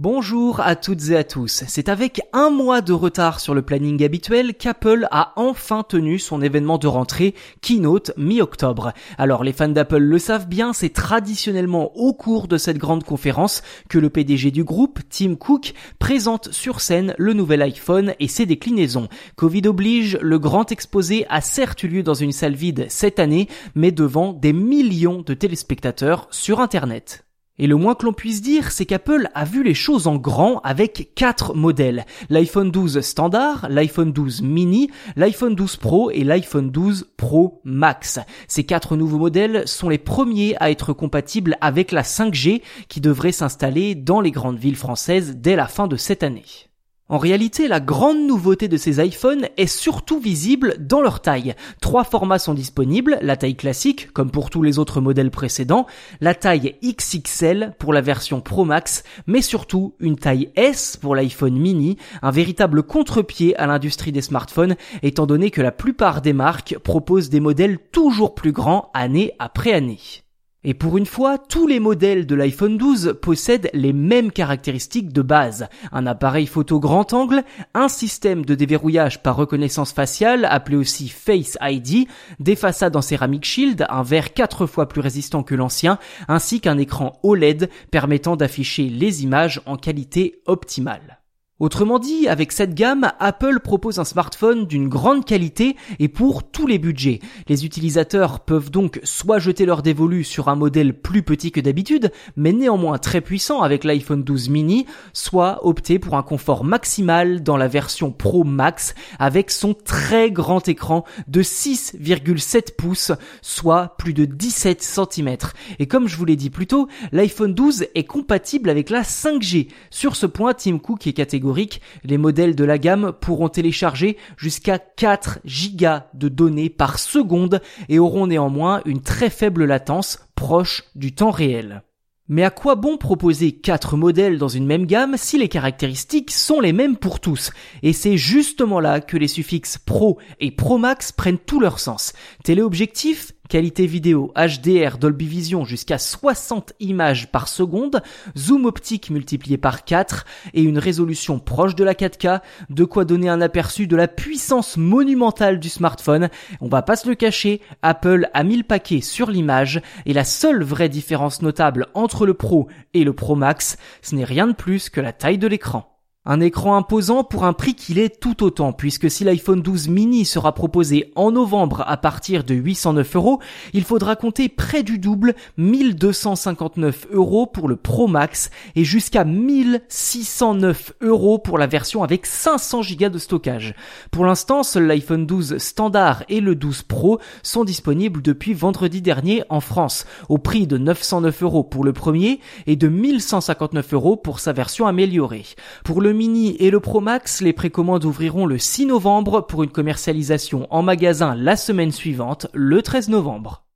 Bonjour à toutes et à tous. C'est avec un mois de retard sur le planning habituel qu'Apple a enfin tenu son événement de rentrée Keynote mi-octobre. Alors les fans d'Apple le savent bien, c'est traditionnellement au cours de cette grande conférence que le PDG du groupe, Tim Cook, présente sur scène le nouvel iPhone et ses déclinaisons. Covid oblige, le grand exposé a certes eu lieu dans une salle vide cette année, mais devant des millions de téléspectateurs sur Internet. Et le moins que l'on puisse dire, c'est qu'Apple a vu les choses en grand avec quatre modèles. L'iPhone 12 standard, l'iPhone 12 mini, l'iPhone 12 Pro et l'iPhone 12 Pro Max. Ces quatre nouveaux modèles sont les premiers à être compatibles avec la 5G qui devrait s'installer dans les grandes villes françaises dès la fin de cette année. En réalité, la grande nouveauté de ces iPhones est surtout visible dans leur taille. Trois formats sont disponibles, la taille classique, comme pour tous les autres modèles précédents, la taille XXL pour la version Pro Max, mais surtout une taille S pour l'iPhone mini, un véritable contre-pied à l'industrie des smartphones, étant donné que la plupart des marques proposent des modèles toujours plus grands année après année. Et pour une fois, tous les modèles de l'iPhone 12 possèdent les mêmes caractéristiques de base. Un appareil photo grand angle, un système de déverrouillage par reconnaissance faciale appelé aussi Face ID, des façades en céramique shield, un verre 4 fois plus résistant que l'ancien, ainsi qu'un écran OLED permettant d'afficher les images en qualité optimale. Autrement dit, avec cette gamme, Apple propose un smartphone d'une grande qualité et pour tous les budgets. Les utilisateurs peuvent donc soit jeter leur dévolu sur un modèle plus petit que d'habitude, mais néanmoins très puissant avec l'iPhone 12 mini, soit opter pour un confort maximal dans la version Pro Max avec son très grand écran de 6,7 pouces, soit plus de 17 cm. Et comme je vous l'ai dit plus tôt, l'iPhone 12 est compatible avec la 5G. Sur ce point, Tim Cook est catégorique les modèles de la gamme pourront télécharger jusqu'à 4 gigas de données par seconde et auront néanmoins une très faible latence proche du temps réel. Mais à quoi bon proposer quatre modèles dans une même gamme si les caractéristiques sont les mêmes pour tous? Et c'est justement là que les suffixes Pro et Pro Max prennent tout leur sens. Téléobjectif, Qualité vidéo HDR Dolby Vision jusqu'à 60 images par seconde, zoom optique multiplié par 4 et une résolution proche de la 4K, de quoi donner un aperçu de la puissance monumentale du smartphone. On va pas se le cacher, Apple a mis le paquet sur l'image et la seule vraie différence notable entre le Pro et le Pro Max, ce n'est rien de plus que la taille de l'écran. Un écran imposant pour un prix qu'il est tout autant, puisque si l'iPhone 12 mini sera proposé en novembre à partir de 809 euros, il faudra compter près du double, 1259 euros pour le Pro Max et jusqu'à 1609 euros pour la version avec 500 Go de stockage. Pour l'instant, seul l'iPhone 12 standard et le 12 Pro sont disponibles depuis vendredi dernier en France, au prix de 909 euros pour le premier et de 1159 euros pour sa version améliorée. Pour le Mini et le Pro Max, les précommandes ouvriront le 6 novembre pour une commercialisation en magasin la semaine suivante, le 13 novembre.